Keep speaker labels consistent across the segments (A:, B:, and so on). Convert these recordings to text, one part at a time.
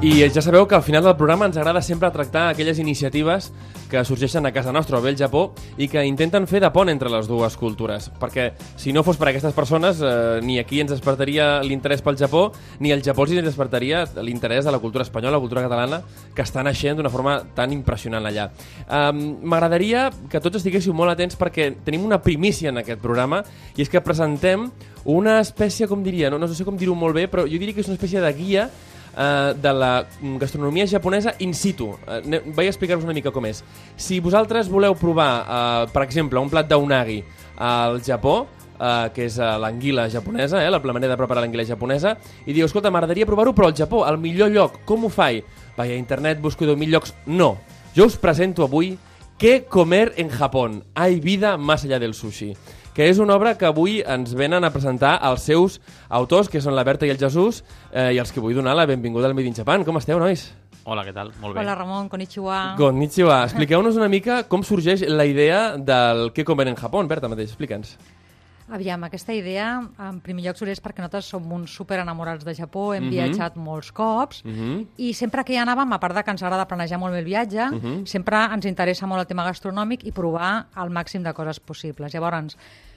A: I ja sabeu que al final del programa ens agrada sempre tractar aquelles iniciatives que sorgeixen a casa nostra o bé al Japó i que intenten fer de pont entre les dues cultures. Perquè si no fos per aquestes persones, eh, ni aquí ens despertaria l'interès pel Japó, ni el Japó els despertaria l'interès de la cultura espanyola, la cultura catalana, que està naixent d'una forma tan impressionant allà. M'agradaria que tots estiguéssiu molt atents perquè tenim una primícia en aquest programa i és que presentem una espècie, com diria, no, no sé com dir-ho molt bé, però jo diria que és una espècie de guia eh, de la gastronomia japonesa in situ. Eh, vaig explicar-vos una mica com és. Si vosaltres voleu provar, eh, per exemple, un plat d'unagi al Japó, Uh, que és uh, l'anguila japonesa, eh, la manera de preparar l'anguila japonesa, i diu, escolta, m'agradaria provar-ho, però al Japó, al millor lloc, com ho faig? Vaig a internet, busco 10.000 llocs. No. Jo us presento avui què comer en Japó. Hay vida más allá del sushi que és una obra que avui ens venen a presentar els seus autors, que són la Berta i el Jesús, eh, i els que vull donar la benvinguda al Made in Japan. Com esteu, nois?
B: Hola, què tal? Molt bé.
C: Hola, Ramon, konnichiwa.
A: Konnichiwa. Expliqueu-nos una mica com sorgeix la idea del què comer en Japó. Berta, mateix, explica'ns.
C: Aviam, aquesta idea, en primer lloc, sorgeix perquè nosaltres som uns super enamorats de Japó, hem uh mhm. -huh. viatjat molts cops, uh mhm. -huh. i sempre que hi anàvem, a part de que ens agrada planejar molt bé el viatge, uh mhm. -huh. sempre ens interessa molt el tema gastronòmic i provar el màxim de coses possibles. Llavors,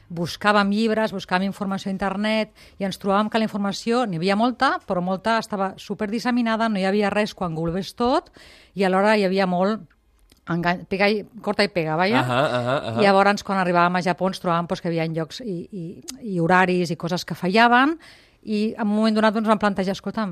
C: buscàvem llibres, buscàvem informació a internet i ens trobàvem que la informació n'hi havia molta, però molta estava super disseminada, no hi havia res quan golves tot i alhora hi havia molt engany, pega i, corta i pega, vaja. Uh -huh, uh -huh, uh -huh. I llavors, quan arribàvem a Japó, ens trobàvem pues, que hi havia llocs i, i, i horaris i coses que fallaven i en un moment donat doncs, vam plantejar, escolta,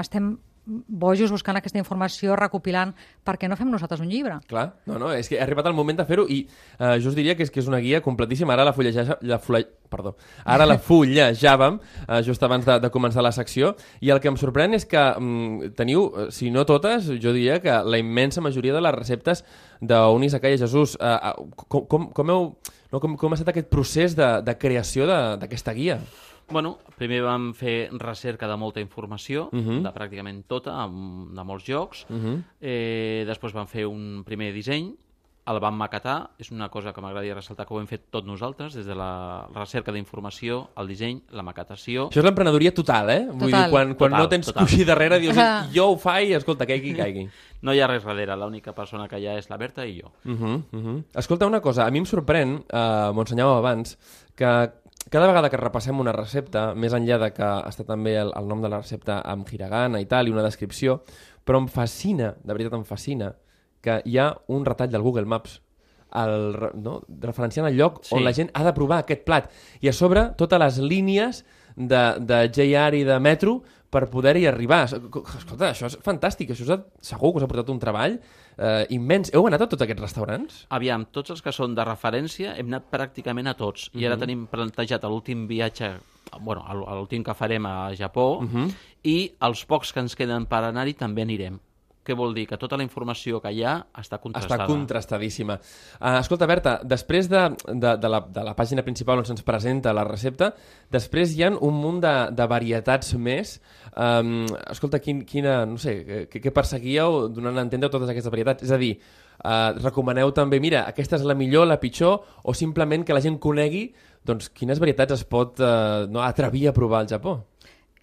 C: estem bojos buscant aquesta informació, recopilant, per què no fem nosaltres un llibre?
A: Clar, no, no, és que ha arribat el moment de fer-ho i uh, jo us diria que és que és una guia completíssima. Ara la fullejava, la fulle... Perdó. Ara la fullejàvem uh, just abans de, de començar la secció i el que em sorprèn és que um, teniu, eh, si no totes, jo diria que la immensa majoria de les receptes d'Unis a Caia Jesús. Uh, uh, com, com, com, heu, no, com, com ha estat aquest procés de, de creació d'aquesta guia?
B: Bueno, primer vam fer recerca de molta informació, uh mhm. -huh. de pràcticament tota, de molts jocs. Uh mhm. -huh. eh, després vam fer un primer disseny, el vam maquetar, és una cosa que m'agradaria ressaltar que ho hem fet tot nosaltres, des de la recerca d'informació, el disseny, la maquetació...
A: Això és l'emprenedoria total, eh? Total. Vull dir, quan, quan total, no tens total. coixí darrere, dius, jo ho faig, escolta, caigui, caigui.
B: No hi ha res darrere, l'única persona que hi ha és la Berta i jo.
A: Uh -huh, uh -huh. Escolta, una cosa, a mi em sorprèn, eh, m'ho ensenyàveu abans, que cada vegada que repassem una recepta, més enllà de que està també el, el nom de la recepta amb hiragana i tal, i una descripció, però em fascina, de veritat em fascina, que hi ha un retall del Google Maps el, no? referenciant el lloc sí. on la gent ha de provar aquest plat. I a sobre, totes les línies de, de JR i de metro per poder-hi arribar. Escolta, això és fantàstic, això és, segur que us ha portat un treball eh, immens. Heu anat a tots aquests restaurants?
B: Aviam, tots els que són de referència hem anat pràcticament a tots. Mm -hmm. I ara mhm. tenim plantejat l'últim viatge bueno, l'últim que farem a Japó uh mhm. -huh. i els pocs que ens queden per anar-hi també anirem. Què vol dir? Que tota la informació que hi ha està contrastada.
A: Està contrastadíssima. Uh, escolta, Berta, després de, de, de, la, de la pàgina principal on se'ns presenta la recepta, després hi ha un munt de, de varietats més. Um, escolta, quin, quina, no sé, què, què perseguíeu donant a entendre totes aquestes varietats? És a dir, uh, recomaneu també, mira, aquesta és la millor, la pitjor, o simplement que la gent conegui doncs, quines varietats es pot uh, no, atrevir a provar al Japó?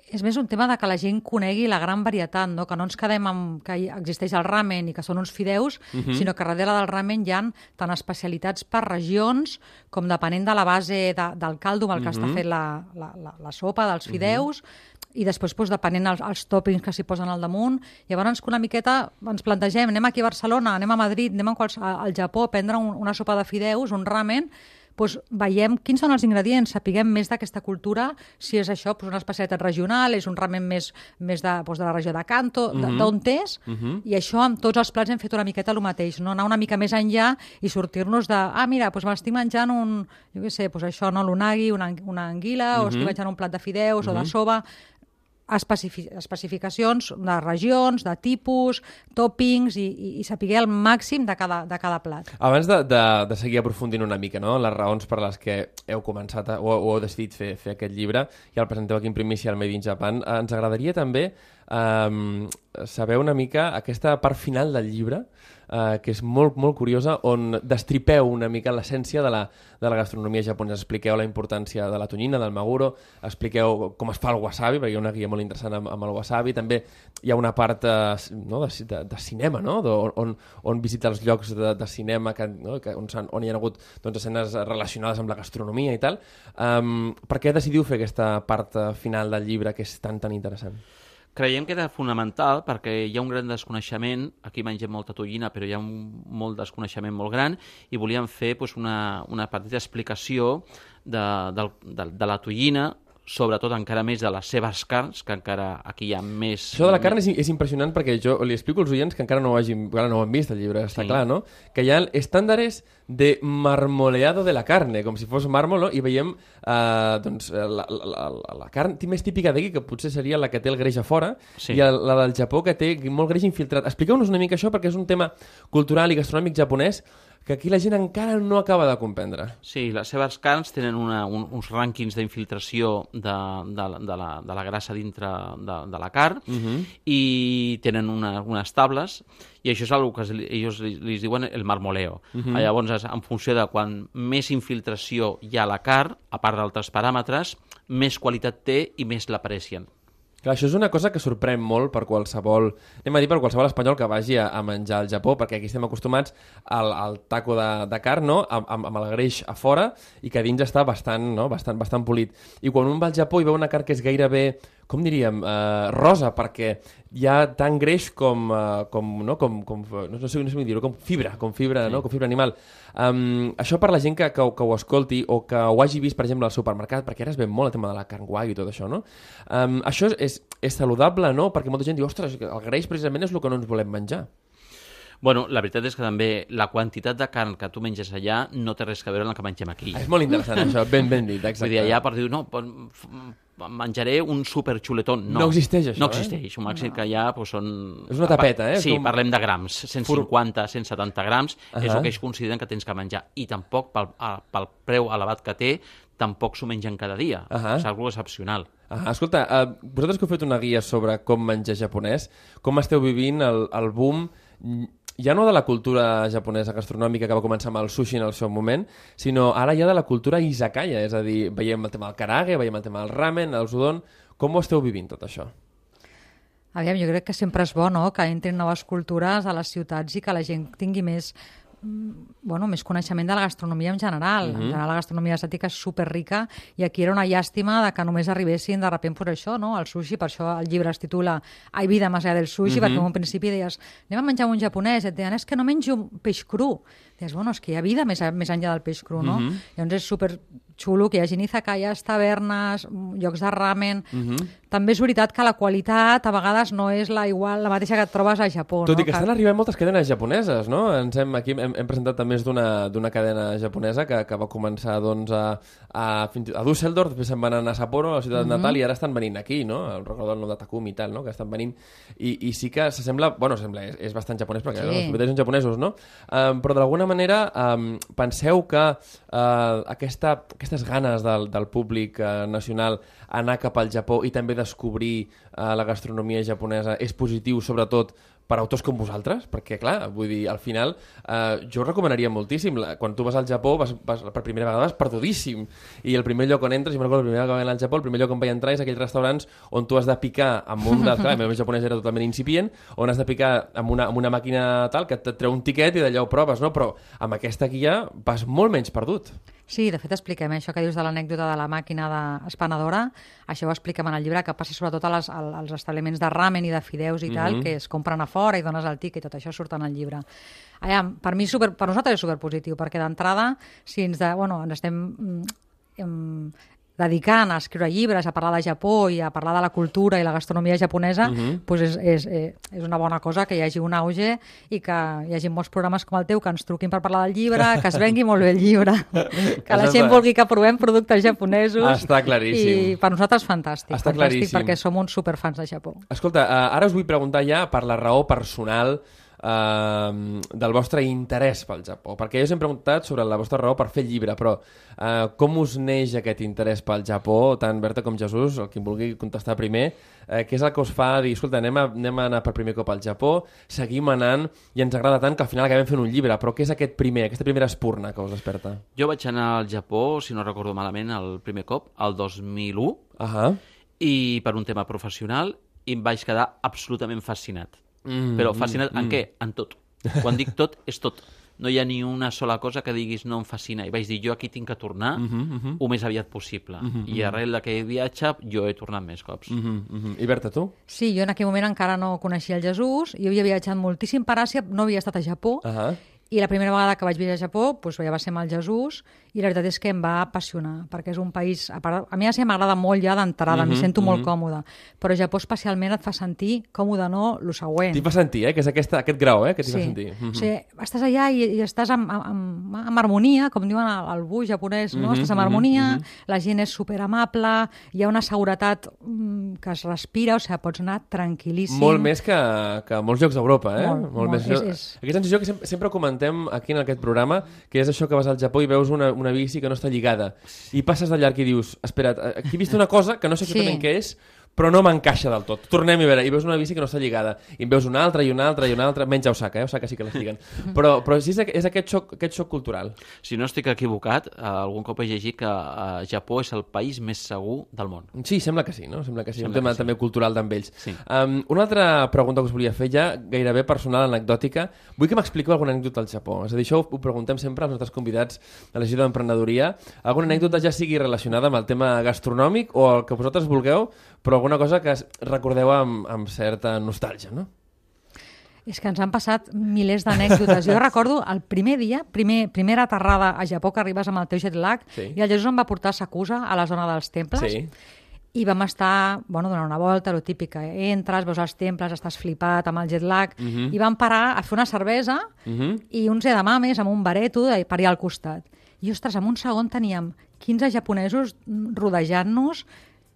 C: És més un tema de que la gent conegui la gran varietat, no? que no ens quedem amb que existeix el ramen i que són uns fideus, uh mhm. -huh. sinó que darrere del ramen hi ha tant especialitats per regions com depenent de la base de, del caldo amb el que uh -huh. està fet la, la, la, la sopa dels mhm. fideus, uh -huh. i després doncs, depenent els, els toppings que s'hi posen al damunt. Llavors una miqueta ens plantegem, anem aquí a Barcelona, anem a Madrid, anem a quals, al Japó a prendre un, una sopa de fideus, un ramen, doncs veiem quins són els ingredients, sapiguem més d'aquesta cultura, si és això doncs una especialitat regional, és un ramen més, més de, doncs de la regió de Canto, mm -hmm. d'on és, mm -hmm. i això amb tots els plats hem fet una miqueta el mateix, no? anar una mica més enllà i sortir-nos de, ah, mira, doncs m'estic menjant un, jo què sé, doncs això, no, l'unagi, una, una anguila, mm -hmm. o estic menjant un plat de fideus mm -hmm. o de soba, especific especificacions de regions, de tipus, toppings i, i, i saber el màxim de cada, de cada plat.
A: Abans de, de, de seguir aprofundint una mica no? les raons per les que heu començat a, o, o heu decidit fer, fer aquest llibre i el presenteu aquí en primícia al Made in Japan, ens agradaria també um, saber una mica aquesta part final del llibre, uh, que és molt, molt curiosa, on destripeu una mica l'essència de, la, de la gastronomia japonesa. Expliqueu la importància de la tonyina, del maguro, expliqueu com es fa el wasabi, perquè hi ha una guia molt interessant amb, amb el wasabi. També hi ha una part uh, no, de, de, de cinema, no? de, on, on visita els llocs de, de cinema que, no? que, on, on hi ha hagut doncs, escenes relacionades amb la gastronomia i tal. Um, per què decidiu fer aquesta part uh, final del llibre que és tan, tan interessant?
B: Creiem que era fonamental perquè hi ha un gran desconeixement, aquí mengem molta tollina, però hi ha un molt desconeixement molt gran, i volíem fer pues, una, una petita explicació de, de, de, de la tollina, sobretot encara més de les seves carns, que encara aquí hi ha més...
A: Això de la carn és, és impressionant perquè jo li explico als oients que encara no ho, hagin, encara no ho han vist el llibre, està sí. clar, no? Que hi ha estàndares de marmoleado de la carne, com si fos màrmol, no? I veiem eh, doncs, la, la, la, la carn més típica d'aquí, que potser seria la que té el greix a fora, sí. i el, la del Japó, que té molt greix infiltrat. Expliqueu-nos una mica això, perquè és un tema cultural i gastronòmic japonès que aquí la gent encara no acaba de comprendre.
B: Sí, les seves carns tenen una, un, uns rànquings d'infiltració de, de, de, la, de la grassa dintre de, de la carn uh mhm. -huh. i tenen una, unes tables i això és una que ells li, li diuen el marmoleo. Uh mhm. -huh. Llavors, en funció de quan més infiltració hi ha a la carn, a part d'altres paràmetres, més qualitat té i més l'aprecien.
A: Clar, això és una cosa que sorprèn molt per qualsevol, anem a dir per qualsevol espanyol que vagi a, a menjar al Japó, perquè aquí estem acostumats al, al taco de, de carn, no? amb, amb, amb el greix a fora, i que dins està bastant, no? bastant, bastant polit. I quan un va al Japó i veu una carn que és gairebé com diríem, uh, rosa, perquè hi ha tant greix com, uh, com, no, com, com no, sé, no sé com dir-ho, com fibra, com fibra, sí. no? com fibra animal. Um, això per la gent que, que, que ho escolti o que ho hagi vist, per exemple, al supermercat, perquè ara es ve molt el tema de la carn guai i tot això, no? Um, això és, és saludable, no? Perquè molta gent diu, ostres, el greix precisament és el que no ens volem menjar.
B: Bueno, la veritat és que també la quantitat de carn que tu menges allà no té res a veure amb el que mengem aquí.
A: És molt interessant això, ben ben dit, exacte.
B: Vull dir, allà per dir, no, menjaré un super xuletón. No,
A: no existeix això,
B: No existeix. Eh? El màxim no. que hi ha pues, són...
A: És una tapeta, eh?
B: Sí, Com... parlem de grams. 150, 170 grams uh -huh. és el que ells consideren que tens que menjar. I tampoc, pel, pel preu elevat que té, tampoc s'ho mengen cada dia. Uh -huh. És algo excepcional.
A: Uh -huh. Escolta, uh, vosaltres que heu fet una guia sobre com menjar japonès, com esteu vivint el, el boom ja no de la cultura japonesa gastronòmica que va començar amb el sushi en el seu moment, sinó ara ja de la cultura izakaya, és a dir, veiem el tema del karage, veiem el tema del ramen, el udon... Com ho esteu vivint, tot això?
C: Aviam, jo crec que sempre és bo no? que entrin noves cultures a les ciutats i que la gent tingui més bueno, més coneixement de la gastronomia en general. Uh -huh. En mhm. general, la gastronomia asiàtica és superrica i aquí era una llàstima de que només arribessin de repent per això, no? el sushi, per això el llibre es titula Hay vida més allà del sushi, uh -huh. perquè en un principi deies anem a menjar un japonès, et deien és que no menjo peix cru. Deies, bueno, és que hi ha vida més, més enllà del peix cru, no? Uh -huh. Llavors és super xulo que hi hagi izakayas, tavernes, llocs de ramen... Uh -huh. També és veritat que la qualitat a vegades no és la igual, la mateixa que et trobes a Japó.
A: Tot
C: no?
A: i que, que estan arribant moltes cadenes japoneses, no? Ens hem, aquí hem, hem presentat també d'una cadena japonesa que, que va començar doncs, a, a, a Düsseldorf, després se'n van anar a Sapporo, a la ciutat uh -huh. natal, i ara estan venint aquí, no? El recordo del nom de Takumi i tal, no? Que estan venint. I, i sí que s'assembla... Bueno, sembla, és, és bastant japonès, perquè sí. no, els propietaris són japonesos, no? Um, però d'alguna manera um, penseu que uh, aquesta, aquestes ganes del, del públic eh, nacional anar cap al Japó i també descobrir eh, la gastronomia japonesa és positiu, sobretot per autors com vosaltres? Perquè, clar, vull dir, al final, eh, jo recomanaria moltíssim. La, quan tu vas al Japó, vas, vas, per primera vegada vas perdudíssim. I el primer lloc on entres, i me'n recordo, la primera vegada que al Japó, el primer lloc on vaig entrar és aquells restaurants on tu has de picar amb un... De, clar, el meu japonès era totalment incipient, on has de picar amb una, amb una màquina tal que et treu un tiquet i d'allà ho proves, no? Però amb aquesta guia vas molt menys perdut.
C: Sí, de fet expliquem això que dius de l'anècdota de la màquina de espanadora, això ho expliquem en el llibre, que passa sobretot a les, als establiments de ramen i de fideus i tal, mm -hmm. que es compren a fora i dones el tiquet, tot això surt en el llibre. Allà, per mi, super, per nosaltres és superpositiu, perquè d'entrada, si ens, de, bueno, ens estem mm, dedicant a escriure llibres, a parlar de Japó i a parlar de la cultura i la gastronomia japonesa, uh. -huh. pues és, és, eh, és una bona cosa que hi hagi un auge i que hi hagi molts programes com el teu que ens truquin per parlar del llibre, que es vengui molt bé el llibre, que la gent vulgui que provem productes japonesos.
A: Està claríssim.
C: I per nosaltres fantàstic.
A: Està
C: fantàstic claríssim. perquè som uns superfans de Japó.
A: Escolta, uh, ara us vull preguntar ja per la raó personal eh, del vostre interès pel Japó. Perquè jo sempre he preguntat sobre la vostra raó per fer el llibre, però eh, com us neix aquest interès pel Japó, tant Berta com Jesús, el qui em vulgui contestar primer, eh, què és el que us fa dir, escolta, anem a, anem a anar per primer cop al Japó, seguim anant i ens agrada tant que al final acabem fent un llibre, però què és aquest primer, aquesta primera espurna que us desperta?
B: Jo vaig anar al Japó, si no recordo malament, el primer cop, el 2001,
A: Ahà.
B: i per un tema professional, i em vaig quedar absolutament fascinat.
A: Mm,
B: Però fascinat
A: mm,
B: en
A: mm.
B: què? En tot. Quan dic tot, és tot. No hi ha ni una sola cosa que diguis no em fascina. I vaig dir, jo aquí tinc que tornar
A: Mhm,
B: el més aviat possible. I arrel d'aquell viatge jo he tornat més cops.
A: Mhm, mhm. I Berta, tu?
C: Sí, jo en aquell moment encara no coneixia el Jesús, jo havia viatjat moltíssim per Àsia, no havia estat a Japó,
A: Ahà.
C: i la primera vegada que vaig viatjar a Japó doncs, ja va ser amb el Jesús, i la veritat és que em va apassionar, perquè és un país... A, part, a mi Àsia m'agrada molt ja d'entrada,
A: Mhm,
C: m'hi sento molt còmoda, però Japó especialment et fa sentir còmode no, el següent.
A: T'hi fa sentir, eh? Que és aquesta, aquest grau, eh? Que t'hi
C: Sí.
A: fa sentir. Mhm.
C: O sigui, estàs allà i, i estàs amb, amb, amb harmonia, com diuen al, al bu japonès, no?
A: Mhm,
C: estàs amb
A: mhm,
C: harmonia,
A: mhm.
C: la gent és superamable, hi ha una seguretat mm, que es respira, o sigui, pots anar tranquil·líssim.
A: Molt més que, que molts llocs d'Europa, eh?
C: Molt, molt.
A: més.
C: És- és-
A: Aquesta sensació que sempre, sempre comentem aquí en aquest programa, que és això que vas al Japó i veus una, una bici que no està lligada i passes de llarg i dius, espera't, aquí he vist una cosa que no sé
C: Sí.
A: exactament què és, però no m'encaixa del tot. Tornem a veure, i veus una bici que no està lligada, i en veus una altra, i una altra, i una altra, menys a Osaka, eh? Osaka sí que les lliguen. Però, però sí, és, és aquest, xoc, aquest xoc cultural.
B: Si no estic equivocat, eh, algun cop he llegit que eh, Japó és el país més segur del món.
A: Sí, sembla que sí, no? Sembla que sí.
B: Sembla
A: un tema
B: sí.
A: també cultural d'amb ells.
B: Sí.
A: Um, una altra pregunta que us volia fer ja, gairebé personal, anecdòtica. Vull que m'expliqueu alguna anècdota al Japó. És a dir, això ho, ho preguntem sempre als nostres convidats a la d'Emprenedoria. Alguna anècdota ja sigui relacionada amb el tema gastronòmic o el que vosaltres vulgueu, però alguna cosa que recordeu amb, amb certa nostàlgia, no?
C: És que ens han passat milers d'anècdotes. Jo recordo el primer dia, primer, primera aterrada a Japó, que arribes amb el teu jet lag,
A: Sí.
C: i el Jesús em va portar a Sakusa, a la zona dels temples,
A: Sí.
C: i vam estar, bueno, donant una volta, lo típic, que entres, veus els temples, estàs flipat amb el jet lag,
A: Mhm.
C: i vam parar a fer una cervesa
A: Mhm.
C: i uns edamames amb un bareto de, per allà al costat. I, ostres, en un segon teníem 15 japonesos rodejant-nos,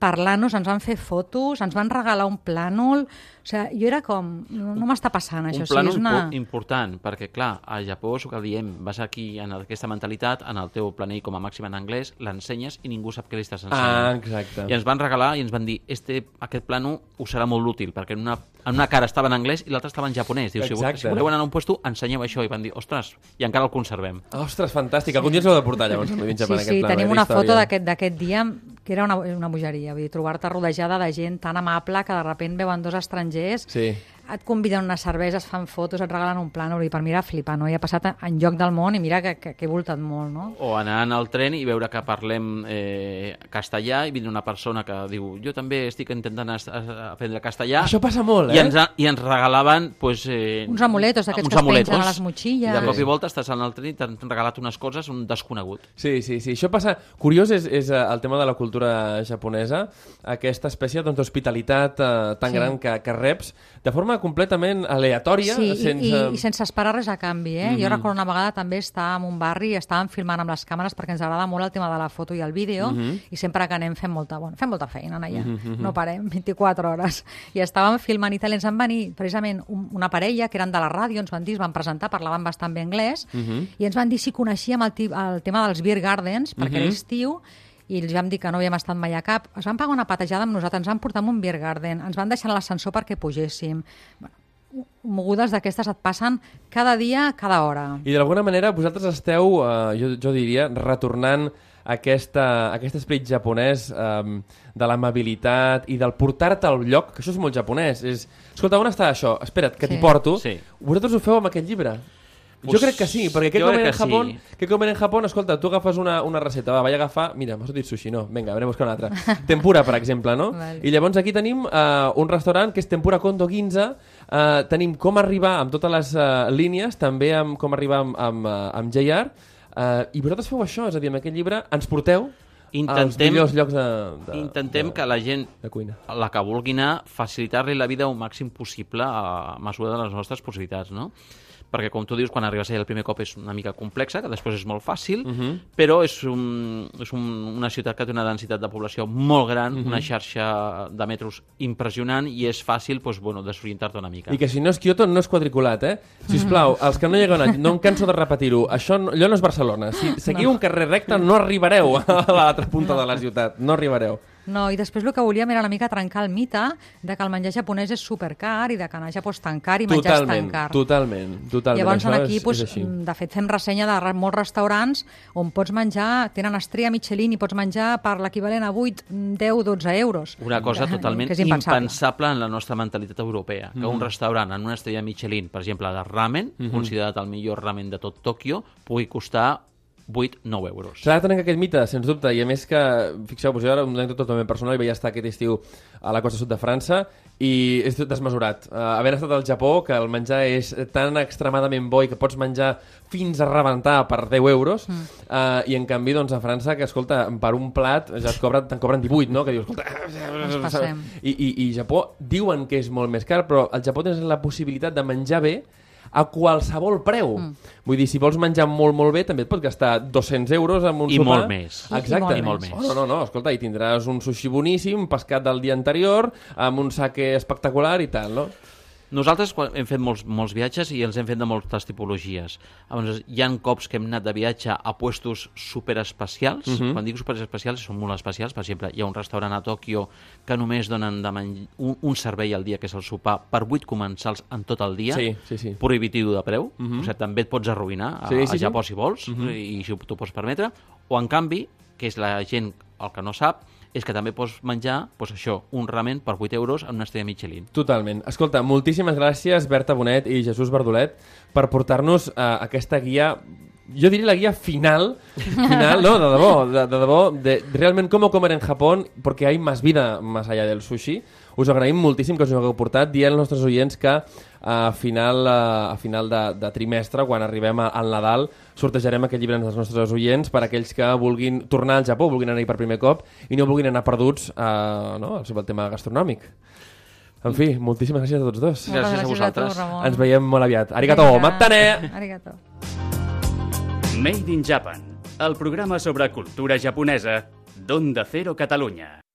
C: parlant-nos, ens van fer fotos, ens van regalar un plànol... O sigui, jo era com... No, no m'està passant, això.
B: un
C: O sigui,
B: plànol
C: és una...
B: impo- important, perquè, clar, a Japó és el que diem, vas aquí en aquesta mentalitat, en el teu planell com a màxim en anglès, l'ensenyes i ningú sap què li estàs
A: Ah,
B: ensenyant.
A: exacte.
B: I ens van regalar i ens van dir este, aquest plano us serà molt útil, perquè en una, en una cara estava en anglès i l'altra estava en japonès. Diu, si, si voleu anar a un puesto, ensenyeu això. I van dir, ostres, i encara el conservem.
A: Ostres, fantàstic. Algun dia ens heu de portar, llavors,
C: Sí, sí, tenim una
A: d'història.
C: foto d'aquest d'aquest dia que era una, una bogeria, vull dir, trobar-te rodejada de gent tan amable que de repent veuen dos estrangers,
A: Sí.
C: Et conviden una cervesa, es fan fotos, et regalen un plànol, i per mi era flipant, no? I ha passat en lloc del món i mira que, que, que he voltat molt, no?
B: O anar en el tren i veure que parlem eh, castellà i vindre una persona que diu jo també estic intentant aprendre castellà
A: Això passa molt, eh?
B: i ens, i ens regalaven pues, eh,
C: Uns amuletos d'aquests
B: uns
C: que es pengen
B: amuletos.
C: a les motxilles.
B: I de cop i volta estàs en el tren i t'han regalat unes coses un desconegut.
A: Sí, sí, sí. Això passa... Curiós és, és eh, el tema de la cultura japonesa, aquesta espècie doncs, d'hospitalitat eh, tan
C: Sí.
A: gran que, que reps de forma completament aleatòria,
C: Sí, i,
A: sense...
C: i, i sense esperar res a canvi, eh?
A: Mhm.
C: Jo recordo una vegada també estar en un barri i estàvem filmant amb les càmeres perquè ens agrada molt el tema de la foto i el vídeo
A: Mhm.
C: i sempre que anem fem molta, bueno, fem molta feina allà, no parem, 24 hores. I estàvem filmant i tal, i ens van venir precisament un, una parella que eren de la ràdio, ens van dir, es van presentar, parlaven bastant bé anglès,
A: Mhm.
C: i ens van dir si coneixíem el, el tema dels beer gardens, perquè era
A: Mhm.
C: estiu, i els vam dir que no havíem estat mai a cap. Es van pagar una patejada amb nosaltres, ens van portar a un beer garden, ens van deixar en l'ascensor perquè pugéssim. Bueno, mogudes d'aquestes et passen cada dia, cada hora.
A: I d'alguna manera vosaltres esteu, eh, jo, jo diria, retornant aquesta, aquest esperit japonès eh, de l'amabilitat i del portar-te al lloc, que això és molt japonès. És, escolta, on està això? Espera't, que
C: Sí.
A: t'hi porto.
B: Sí.
A: Vosaltres ho feu amb aquest llibre? Jo
B: Pues,
A: crec que sí, perquè què
B: jo
A: comen en Japó,
B: sí.
A: què comen en Japó, escolta, tu agafes una, una recepta, va, vaig agafar, mira, m'has dit sushi, no, vinga, a buscar una altra. Tempura, per exemple, no? I llavors aquí tenim uh, un restaurant que és Tempura Kondo Ginza, uh, tenim com arribar amb totes les uh, línies, també amb com arribar amb, amb, uh, amb JR, uh, i vosaltres feu això, és a dir, amb aquest llibre ens porteu
B: Intentem-
A: millors llocs de, de,
B: Intentem
A: de,
B: que la gent
A: de cuina.
B: la que vulgui anar, facilitar-li la vida el màxim possible a mesura de les nostres possibilitats, no? perquè com tu dius, quan arribes allà el primer cop és una mica complexa, que després és molt fàcil,
A: Uh -huh.
B: però és, un, és un, una ciutat que té una densitat de població molt gran, una xarxa de metros impressionant i és fàcil doncs, bueno, desorientar-te una mica.
A: I que si no és Kyoto, no és quadriculat, eh? Si us plau, els que no hi hagueu anat, no em canso de repetir-ho, això no, allò no és Barcelona. Si seguiu un carrer recte, no arribareu a l'altra punta de la ciutat. No arribareu.
C: No, i després el que volíem era una mica trencar el mite de que el menjar japonès és supercar i de que anar a Japó és tan car i menjar és tan car.
A: totalment, totalment.
C: Llavors
A: Això
C: aquí,
A: és,
C: doncs,
A: és així.
C: de fet, fem ressenya de molts restaurants on pots menjar, tenen estrella Michelin i pots menjar per l'equivalent a 8, 10, 12 euros.
B: Una cosa
C: Que-
B: totalment
C: que és impensable.
B: impensable en la nostra mentalitat europea. Que un restaurant en una estrella Michelin, per exemple, de ramen, considerat el millor ramen de tot Tòquio, pugui costar 8-9 euros.
A: S'ha de tenir aquest mite, sens dubte, i a més que, fixeu-vos, jo ara una anècdota totalment personal, i vaig estar aquest estiu a la costa sud de França, i és tot desmesurat. Uh, havent estat al Japó, que el menjar és tan extremadament bo i que pots menjar fins a rebentar per 10 euros, mm. uh, i en canvi, doncs, a França, que, escolta, per un plat ja et cobren, te'n cobren 18, no? Que dius, escolta... I, i, I Japó diuen que és molt més car, però al Japó tens la possibilitat de menjar bé a qualsevol preu. Mm. Vull dir, si vols menjar molt, molt bé, també et pots gastar 200 euros en un
B: I
A: sopar.
B: molt més.
A: Exacte.
C: I- i
B: molt més.
A: Oh, no, no, no, escolta, i tindràs un sushi boníssim, pescat del dia anterior, amb un sake espectacular i tal, no?
B: Nosaltres quan hem fet molts, molts viatges i els hem fet de moltes tipologies. Llavors, hi han cops que hem anat de viatge a puestos superespecials. Uh -huh. Quan dic superespecials, són molt especials. Per exemple, hi ha un restaurant a Tòquio que només donen de un, un servei al dia, que és el sopar, per 8 comensals en tot el dia.
A: Sí, sí, sí.
B: Prohibitiu de preu. Uh -huh. O sigui, també et pots arruïnar a,
A: Sí, sí,
B: a
A: sí.
B: Japó si vols, uh -huh. i si t'ho pots permetre. O, en canvi, que és la gent el que no sap, és que també pots menjar, doncs això, un ramen per 8 euros en una estrella Michelin.
A: Totalment. Escolta, moltíssimes gràcies, Berta Bonet i Jesús Verdolet, per portar-nos uh, aquesta guia jo diria la guia final, final no, de debò, de, de debò, de realment com comer en Japón, porque hay más vida más allá del sushi. Us agraïm moltíssim que us ho hagueu portat, dient als nostres oients que a final, a final de, de trimestre, quan arribem a, al Nadal, sortejarem aquest llibre als nostres oients per aquells que vulguin tornar al Japó, vulguin anar-hi per primer cop i no vulguin anar perduts uh, no, sobre el tema gastronòmic. En fi, moltíssimes gràcies a tots dos.
B: Gràcies a
C: Moltes
B: vosaltres.
C: tu, Ramon.
A: Ens veiem molt aviat. Arigato,
C: Vinga.
A: matane!
C: Arigato.
D: Made in Japan, el programa sobre cultura japonesa d'Onda Cero Catalunya.